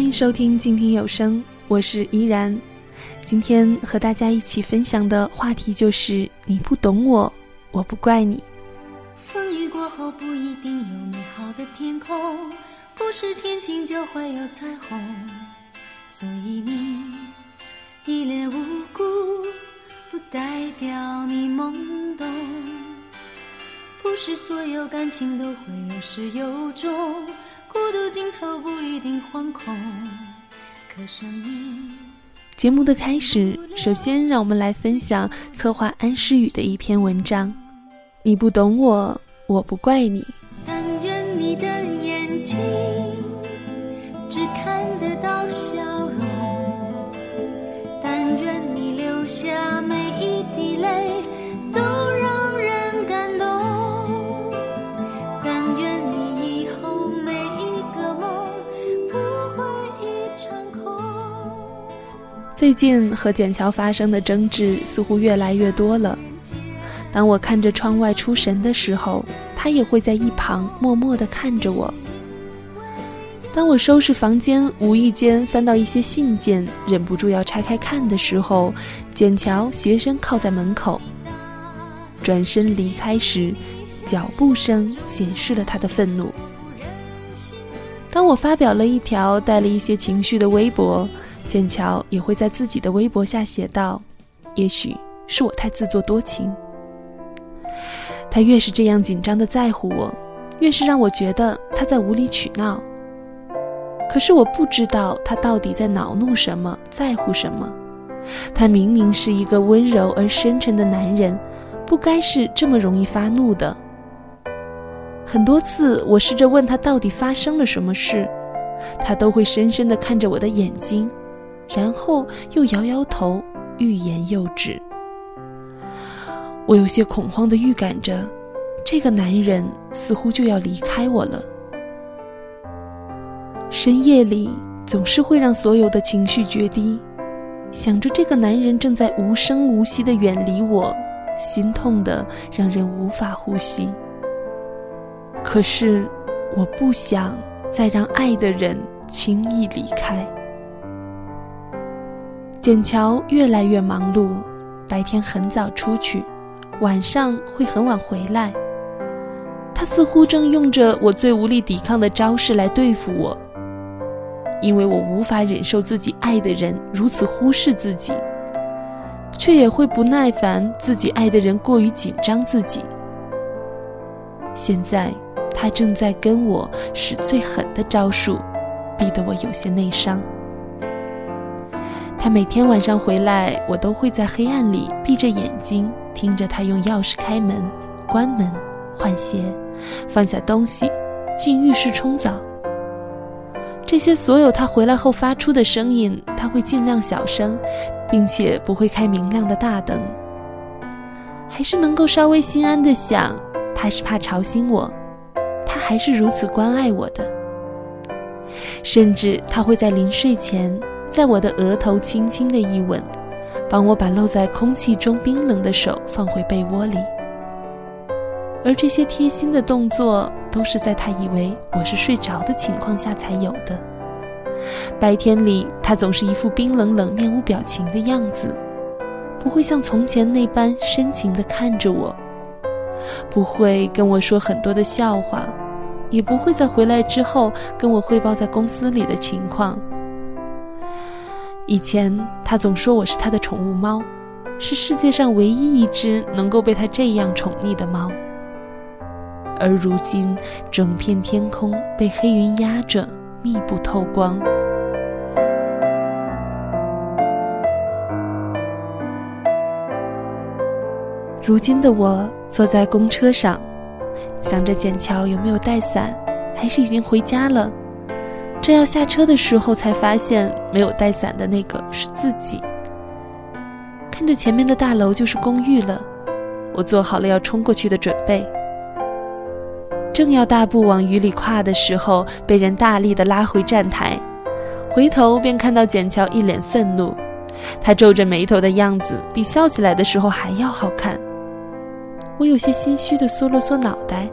欢迎收听静听有声，我是依然。今天和大家一起分享的话题就是你不懂我，我不怪你。风雨过后不一定有美好的天空，不是天晴就会有彩虹，所以你一脸无辜，不代表你懵懂。不是所有感情都会有始有终，孤独尽头不一定惶恐。可生命。节目的开始，首先让我们来分享策划安诗雨的一篇文章。你不懂我，我不怪你。最近和简乔发生的争执似乎越来越多了。当我看着窗外出神的时候，他也会在一旁默默地看着我。当我收拾房间，无意间翻到一些信件，忍不住要拆开看的时候，简乔斜身靠在门口。转身离开时，脚步声显示了他的愤怒。当我发表了一条带了一些情绪的微博，剑桥也会在自己的微博下写道：“也许是我太自作多情。”他越是这样紧张的在乎我，越是让我觉得他在无理取闹。可是我不知道他到底在恼怒什么，在乎什么。他明明是一个温柔而深沉的男人，不该是这么容易发怒的。很多次，我试着问他到底发生了什么事，他都会深深的看着我的眼睛，然后又摇摇头，欲言又止。我有些恐慌地预感着，这个男人似乎就要离开我了。深夜里总是会让所有的情绪决堤，想着这个男人正在无声无息地远离我，心痛的让人无法呼吸。可是，我不想再让爱的人轻易离开。简乔越来越忙碌，白天很早出去。晚上会很晚回来，他似乎正用着我最无力抵抗的招式来对付我，因为我无法忍受自己爱的人如此忽视自己，却也会不耐烦自己爱的人过于紧张自己。现在他正在跟我使最狠的招数，逼得我有些内伤。他每天晚上回来，我都会在黑暗里闭着眼睛。听着他用钥匙开门、关门、换鞋、放下东西、进浴室冲澡，这些所有他回来后发出的声音，他会尽量小声，并且不会开明亮的大灯。还是能够稍微心安的想，他是怕吵醒我，他还是如此关爱我的。甚至他会在临睡前，在我的额头轻轻的一吻。帮我把露在空气中冰冷的手放回被窝里，而这些贴心的动作都是在他以为我是睡着的情况下才有的。白天里，他总是一副冰冷冷、面无表情的样子，不会像从前那般深情地看着我，不会跟我说很多的笑话，也不会在回来之后跟我汇报在公司里的情况。以前他总说我是他的宠物猫，是世界上唯一一只能够被他这样宠溺的猫。而如今，整片天空被黑云压着，密不透光。如今的我坐在公车上，想着简乔有没有带伞，还是已经回家了。正要下车的时候，才发现没有带伞的那个是自己。看着前面的大楼就是公寓了，我做好了要冲过去的准备。正要大步往雨里跨的时候，被人大力的拉回站台，回头便看到简乔一脸愤怒，他皱着眉头的样子比笑起来的时候还要好看。我有些心虚的缩了缩脑袋。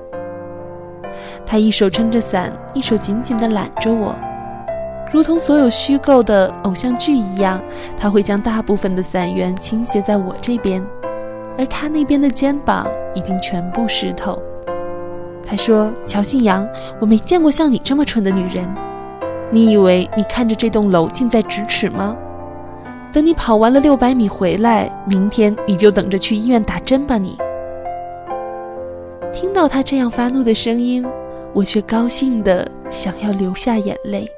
他一手撑着伞，一手紧紧地揽着我。如同所有虚构的偶像剧一样，他会将大部分的伞缘倾斜在我这边，而他那边的肩膀已经全部湿透。他说：“乔信阳，我没见过像你这么蠢的女人。你以为你看着这栋楼近在咫尺吗？等你跑完了六百米回来，明天你就等着去医院打针吧。”你听到他这样发怒的声音，我却高兴的想要流下眼泪。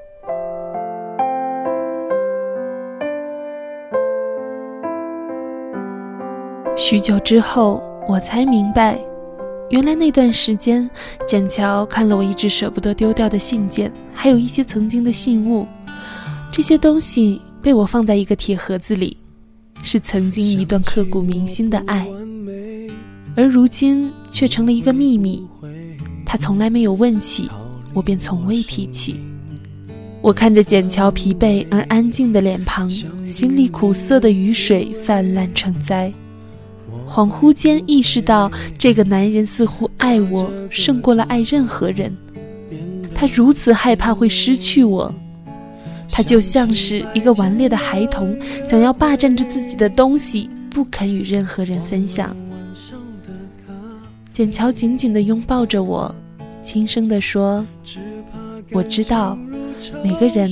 许久之后，我才明白。原来那段时间，简乔看了我一直舍不得丢掉的信件，还有一些曾经的信物。这些东西被我放在一个铁盒子里，是曾经一段刻骨铭心的爱，而如今却成了一个秘密。他从来没有问起，我便从未提起。我看着简乔疲惫而安静的脸庞，心里苦涩的雨水泛滥成灾。恍惚间意识到，这个男人似乎爱我胜过了爱任何人。他如此害怕会失去我，他就像是一个顽劣的孩童，想要霸占着自己的东西，不肯与任何人分享。简乔紧紧地拥抱着我，轻声地说：“我知道，每个人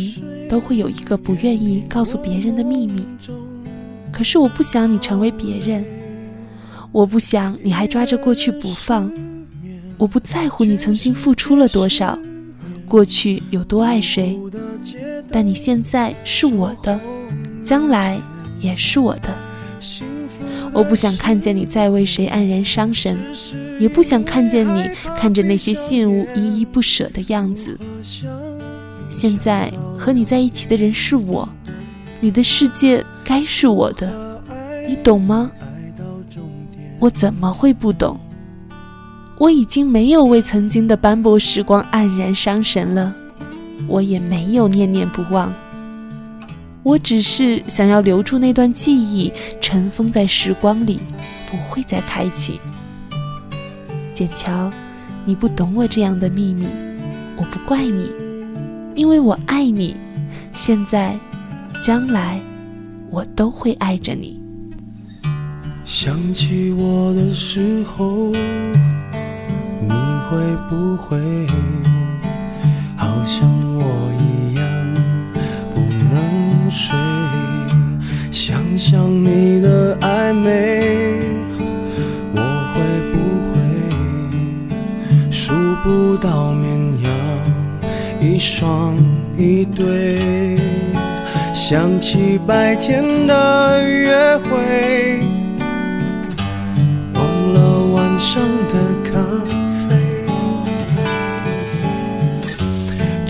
都会有一个不愿意告诉别人的秘密，可是我不想你成为别人。”我不想你还抓着过去不放，我不在乎你曾经付出了多少，过去有多爱谁，但你现在是我的，将来也是我的。我不想看见你再为谁黯然伤神，也不想看见你看着那些信物依依不舍的样子。现在和你在一起的人是我，你的世界该是我的，你懂吗？我怎么会不懂？我已经没有为曾经的斑驳时光黯然伤神了，我也没有念念不忘。我只是想要留住那段记忆，尘封在时光里，不会再开启。简乔，你不懂我这样的秘密，我不怪你，因为我爱你，现在、将来，我都会爱着你。想起我的时候，你会不会好像我一睡？想想你的暧昧，我会不会数不到绵羊一双一对？想起白天的约会。忘了晚上的咖啡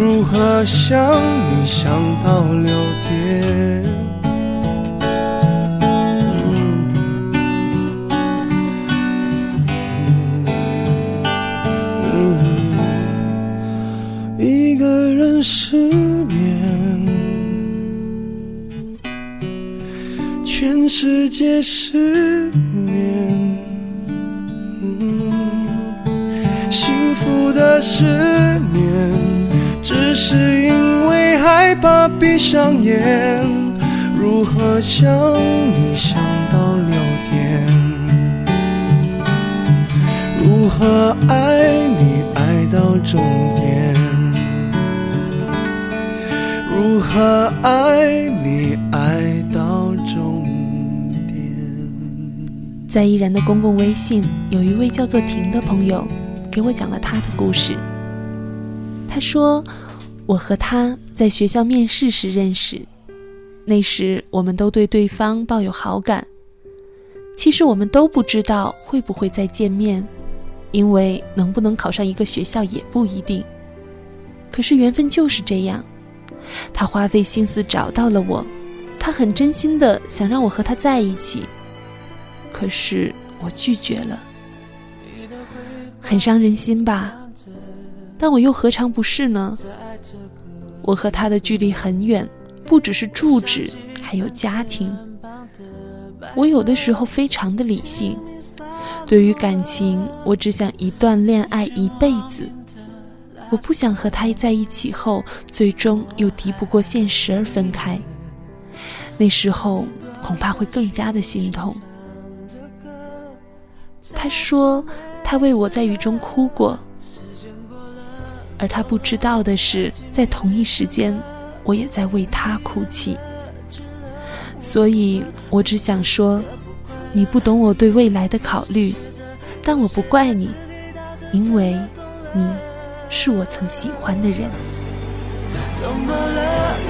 如何想你想到六点？一个人失眠，全世界失眠，幸福的。失眠，只是因为害怕闭上眼。如何想你想到六点？如何爱你爱到终点？如何爱你爱到终点？在依然的公共微信，有一位叫做婷的朋友。给我讲了他的故事。他说，我和他在学校面试时认识，那时我们都对对方抱有好感。其实我们都不知道会不会再见面，因为能不能考上一个学校也不一定。可是缘分就是这样，他花费心思找到了我，他很真心的想让我和他在一起，可是我拒绝了，很伤人心吧？但我又何尝不是呢？我和他的距离很远，不只是住址，还有家庭。我有的时候非常的理性，对于感情，我只想一段恋爱一辈子。我不想和他在一起后，最终又敌不过现实而分开。那时候恐怕会更加的心痛。他说，他为我在雨中哭过，而他不知道的是，在同一时间，我也在为他哭泣。所以我只想说，你不懂我对未来的考虑，但我不怪你，因为你。是我曾喜欢的人。怎么了？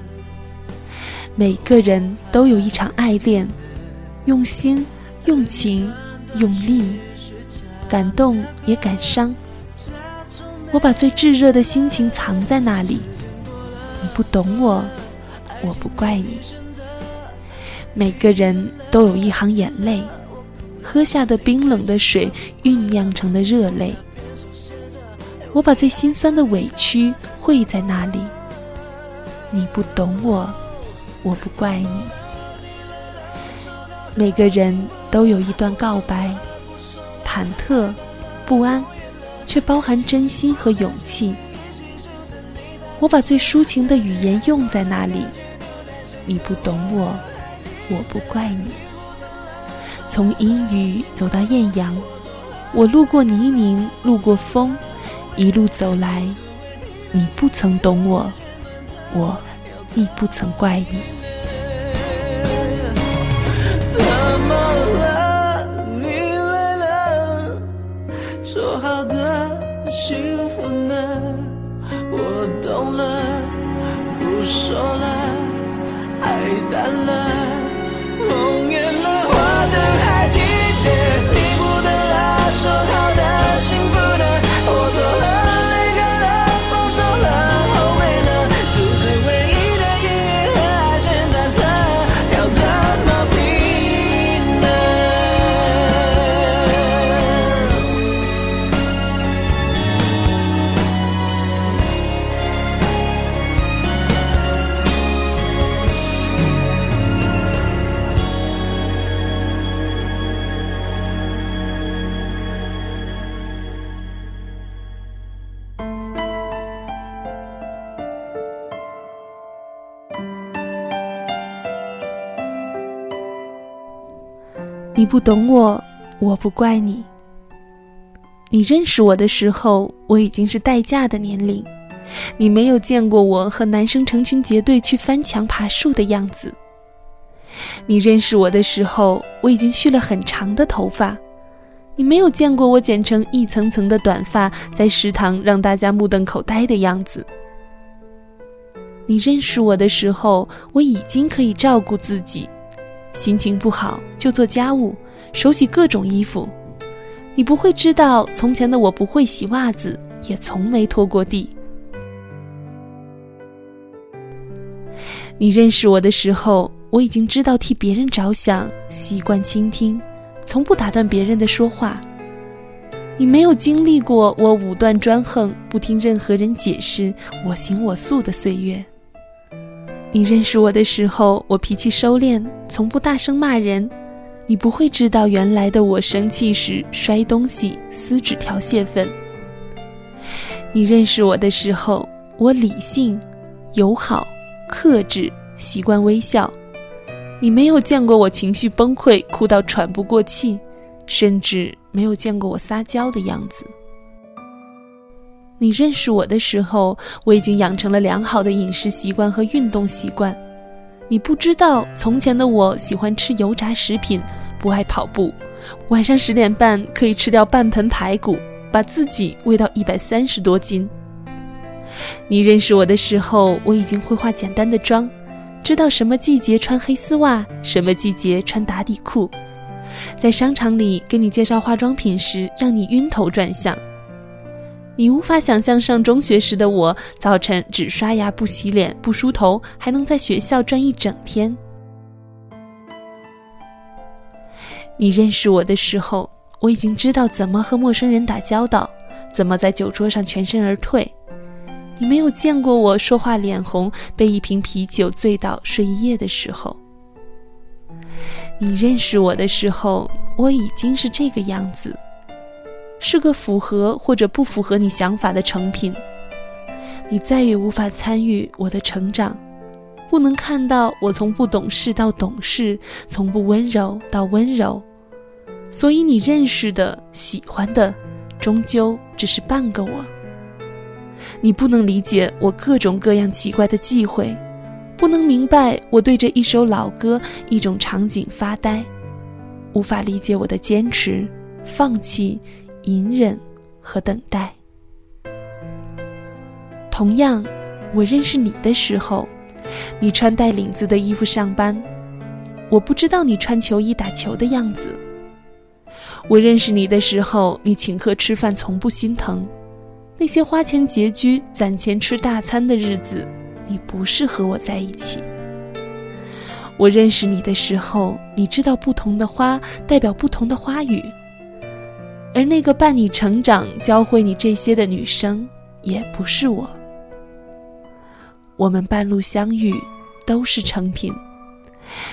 每个人都有一场爱恋，用心、用情、用力，感动也感伤。我把最炙热的心情藏在那里，你不懂我，我不怪你。每个人都有一行眼泪。喝下的冰冷的水酝酿成的热泪，我把最心酸的委屈汇在那里。你不懂我，我不怪你。每个人都有一段告白，忐忑、不安，却包含真心和勇气。我把最抒情的语言用在那里。你不懂我，我不怪你。从阴雨走到艳阳，我路过泥泞，路过风，一路走来，你不曾懂我，我亦不曾怪你。你不懂我，我不怪你。你认识我的时候，我已经是待嫁的年龄。你没有见过我和男生成群结队去翻墙爬树的样子。你认识我的时候，我已经蓄了很长的头发。你没有见过我剪成一层层的短发，在食堂让大家目瞪口呆的样子。你认识我的时候，我已经可以照顾自己。心情不好就做家务，手洗各种衣服。你不会知道，从前的我不会洗袜子，也从没拖过地。你认识我的时候，我已经知道替别人着想，习惯倾听，从不打断别人的说话。你没有经历过我武断专横、不听任何人解释、我行我素的岁月。你认识我的时候，我脾气收敛，从不大声骂人。你不会知道原来的我生气时摔东西、撕纸条泄愤。你认识我的时候，我理性、友好、克制，习惯微笑。你没有见过我情绪崩溃、哭到喘不过气，甚至没有见过我撒娇的样子。你认识我的时候，我已经养成了良好的饮食习惯和运动习惯。你不知道，从前的我喜欢吃油炸食品，不爱跑步，晚上十点半可以吃掉半盆排骨，把自己喂到一百三十多斤。你认识我的时候，我已经会化简单的妆，知道什么季节穿黑丝袜，什么季节穿打底裤。在商场里给你介绍化妆品时，让你晕头转向。你无法想象上中学时的我，早晨只刷牙不洗脸不梳头，还能在学校转一整天。你认识我的时候，我已经知道怎么和陌生人打交道，怎么在酒桌上全身而退。你没有见过我说话脸红，被一瓶啤酒醉倒睡一夜的时候。你认识我的时候，我已经是这个样子。是个符合或者不符合你想法的成品，你再也无法参与我的成长，不能看到我从不懂事到懂事，从不温柔到温柔，所以你认识的、喜欢的，终究只是半个我。你不能理解我各种各样奇怪的忌讳，不能明白我对着一首老歌、一种场景发呆，无法理解我的坚持、放弃。隐忍和等待。同样，我认识你的时候，你穿带领子的衣服上班，我不知道你穿球衣打球的样子。我认识你的时候，你请客吃饭从不心疼，那些花钱拮据、攒钱吃大餐的日子，你不是和我在一起。我认识你的时候，你知道不同的花代表不同的花语。而那个伴你成长、教会你这些的女生，也不是我。我们半路相遇，都是成品。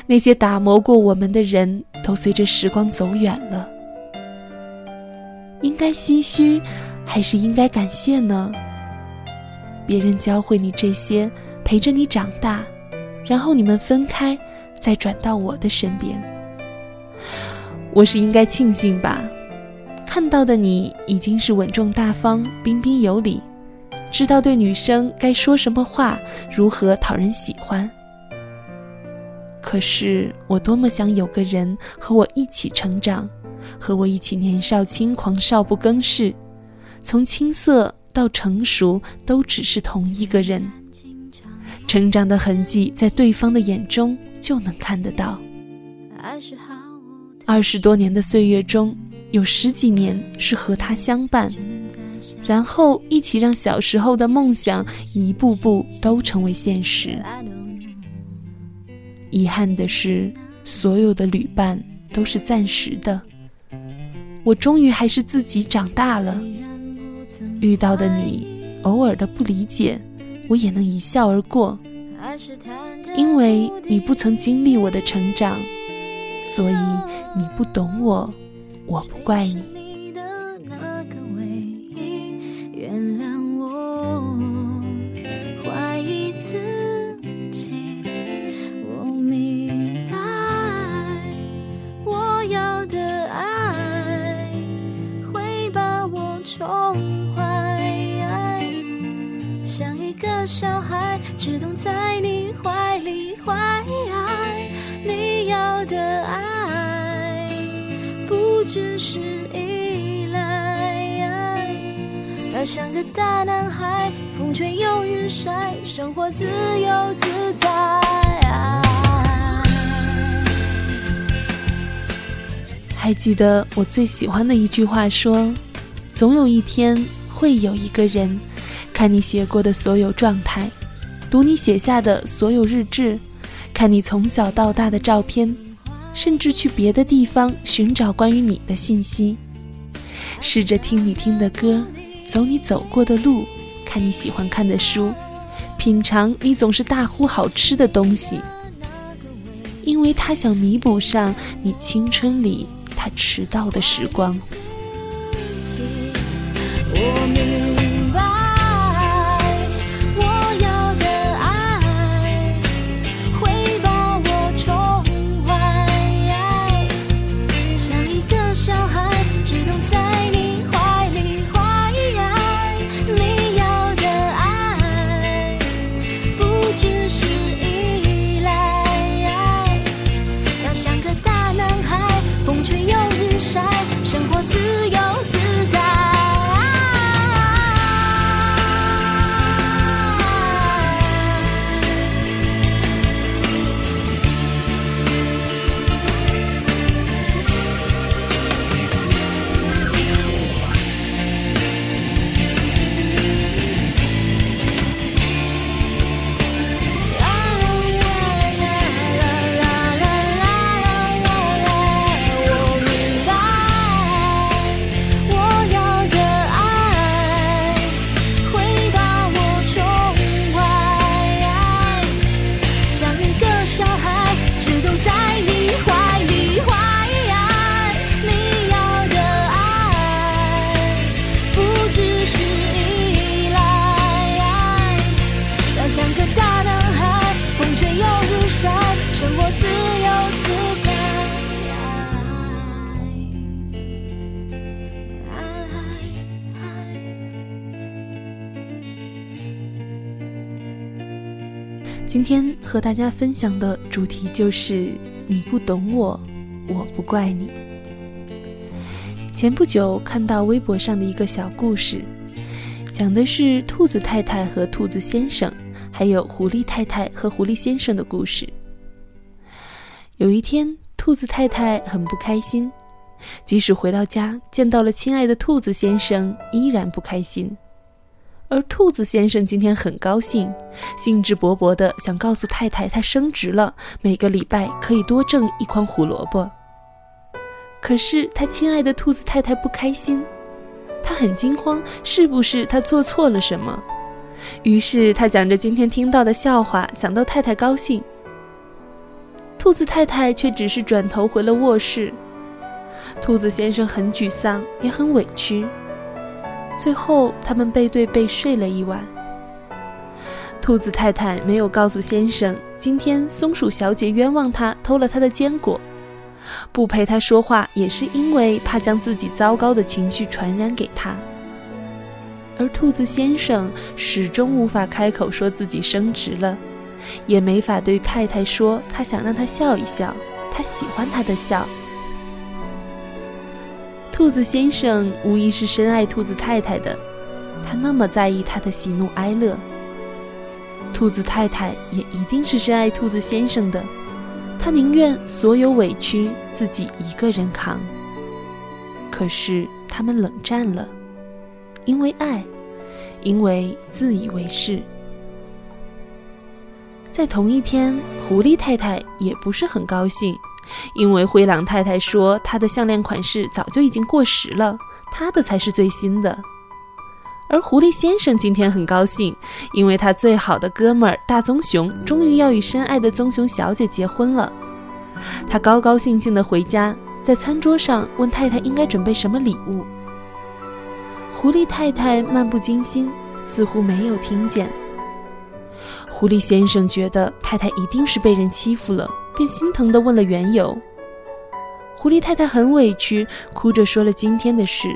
那些打磨过我们的人，都随着时光走远了。应该唏嘘，还是应该感谢呢？别人教会你这些，陪着你长大，然后你们分开，再转到我的身边。我是应该庆幸吧。看到的你已经是稳重大方、彬彬有礼，知道对女生该说什么话，如何讨人喜欢。可是我多么想有个人和我一起成长，和我一起年少轻狂、少不更事，从青涩到成熟都只是同一个人，成长的痕迹在对方的眼中就能看得到。二十多年的岁月中。有十几年是和他相伴，然后一起让小时候的梦想一步步都成为现实。遗憾的是，所有的旅伴都是暂时的。我终于还是自己长大了，遇到的你，偶尔的不理解，我也能一笑而过，因为你不曾经历我的成长，所以你不懂我。我不怪你。还记得我最喜欢的一句话说：“总有一天会有一个人，看你写过的所有状态，读你写下的所有日志，看你从小到大的照片，甚至去别的地方寻找关于你的信息。”试着听你听的歌，走你走过的路，看你喜欢看的书，品尝你总是大呼好吃的东西，因为他想弥补上你青春里迟到的时光。今天和大家分享的主题就是你不懂我，我不怪你。前不久看到微博上的一个小故事，讲的是兔子太太和兔子先生，还有狐狸太太和狐狸先生的故事。有一天，兔子太太很不开心，即使回到家见到了亲爱的兔子先生，依然不开心。而兔子先生今天很高兴，兴致勃勃地想告诉太太他升职了，每个礼拜可以多挣一筐胡萝卜。可是他亲爱的兔子太太不开心，他很惊慌，是不是他做错了什么？于是他讲着今天听到的笑话，想逗太太高兴。兔子太太却只是转头回了卧室。兔子先生很沮丧，也很委屈。最后，他们背对背睡了一晚。兔子太太没有告诉先生，今天松鼠小姐冤枉他偷了他的坚果，不陪他说话，也是因为怕将自己糟糕的情绪传染给他。而兔子先生始终无法开口说自己升职了，也没法对太太说他想让她笑一笑，他喜欢她的笑。兔子先生无疑是深爱兔子太太的，他那么在意她的喜怒哀乐。兔子太太也一定是深爱兔子先生的，她宁愿所有委屈自己一个人扛。可是他们冷战了，因为爱，因为自以为是。在同一天，狐狸太太也不是很高兴。因为灰狼太太说她的项链款式早就已经过时了，她的才是最新的。而狐狸先生今天很高兴，因为他最好的哥们儿大棕熊终于要与深爱的棕熊小姐结婚了。他高高兴兴地回家，在餐桌上问太太应该准备什么礼物。狐狸太太漫不经心，似乎没有听见。狐狸先生觉得太太一定是被人欺负了。便心疼地问了缘由。狐狸太太很委屈，哭着说了今天的事。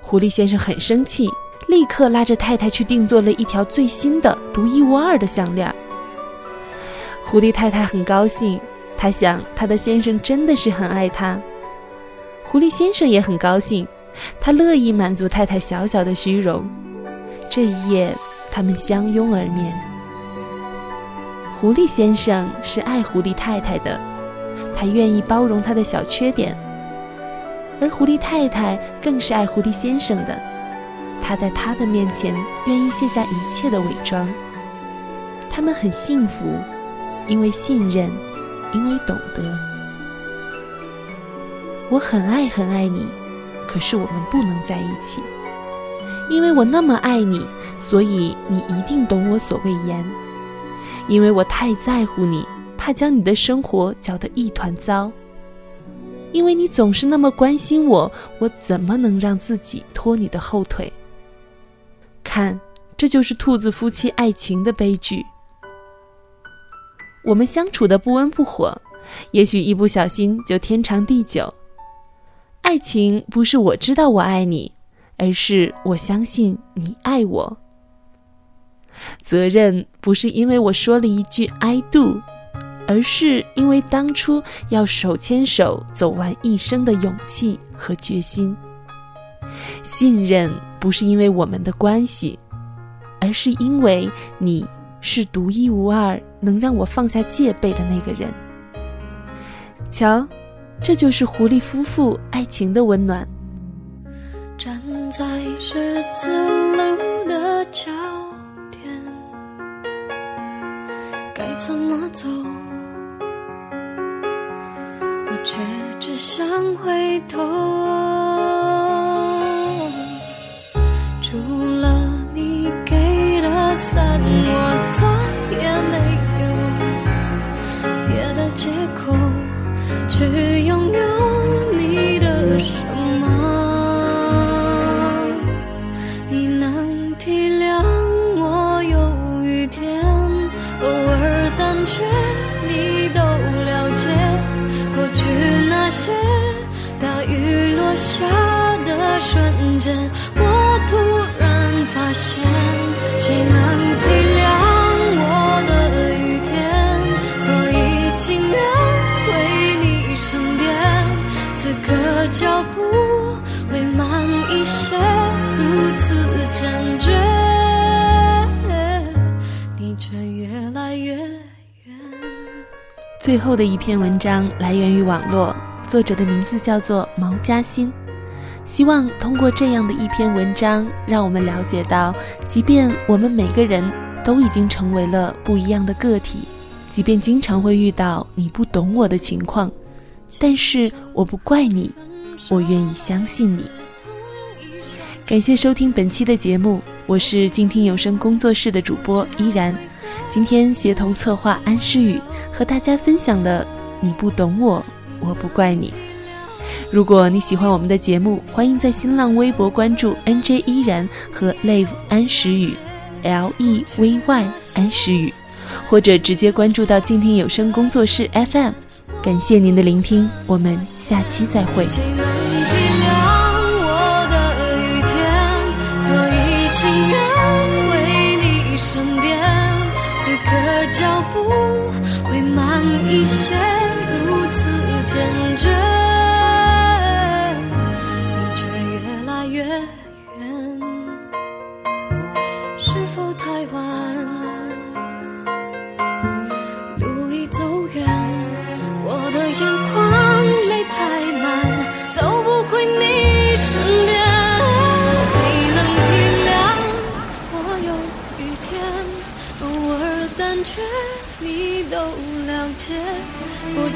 狐狸先生很生气，立刻拉着太太去定做了一条最新的、独一无二的项链。狐狸太太很高兴，她想她的先生真的是很爱她。狐狸先生也很高兴，他乐意满足太太小小的虚荣。这一夜，他们相拥而眠。狐狸先生是爱狐狸太太的，他愿意包容她的小缺点；而狐狸太太更是爱狐狸先生的，她在他的面前愿意卸下一切的伪装。他们很幸福，因为信任，因为懂得。我很爱很爱你，可是我们不能在一起。因为我那么爱你，所以你一定懂我所谓言。因为我太在乎你，怕将你的生活搅得一团糟。因为你总是那么关心我，我怎么能让自己拖你的后腿？看，这就是兔子夫妻爱情的悲剧。我们相处的不温不火，也许一不小心就天长地久。爱情不是我知道我爱你，而是我相信你爱我。责任不是因为我说了一句 “I do”，而是因为当初要手牵手走完一生的勇气和决心。信任不是因为我们的关系，而是因为你。是独一无二，能让我放下戒备的那个人。瞧，这就是狐狸夫妇爱情的温暖。站在十字路的交该怎么走？我却只想回头。间我突然发现谁能体谅我的雨天？所以情愿回你身边此刻脚步会慢一些如此坚决你却越来越远。最后的一篇文章来源于网络作者的名字叫做毛佳欣。希望通过这样的一篇文章，让我们了解到，即便我们每个人都已经成为了不一样的个体，即便经常会遇到你不懂我的情况，但是我不怪你，我愿意相信你。感谢收听本期的节目，我是静听有声工作室的主播依然。今天协同策划安诗雨和大家分享的，你不懂我，我不怪你。如果你喜欢我们的节目，欢迎在新浪微博关注 NJ 依然和 Live 安时雨，L E V Y 安时雨，或者直接关注到静听有声工作室 FM。感谢您的聆听，我们下期再会。脚步会慢一些，如此坚决，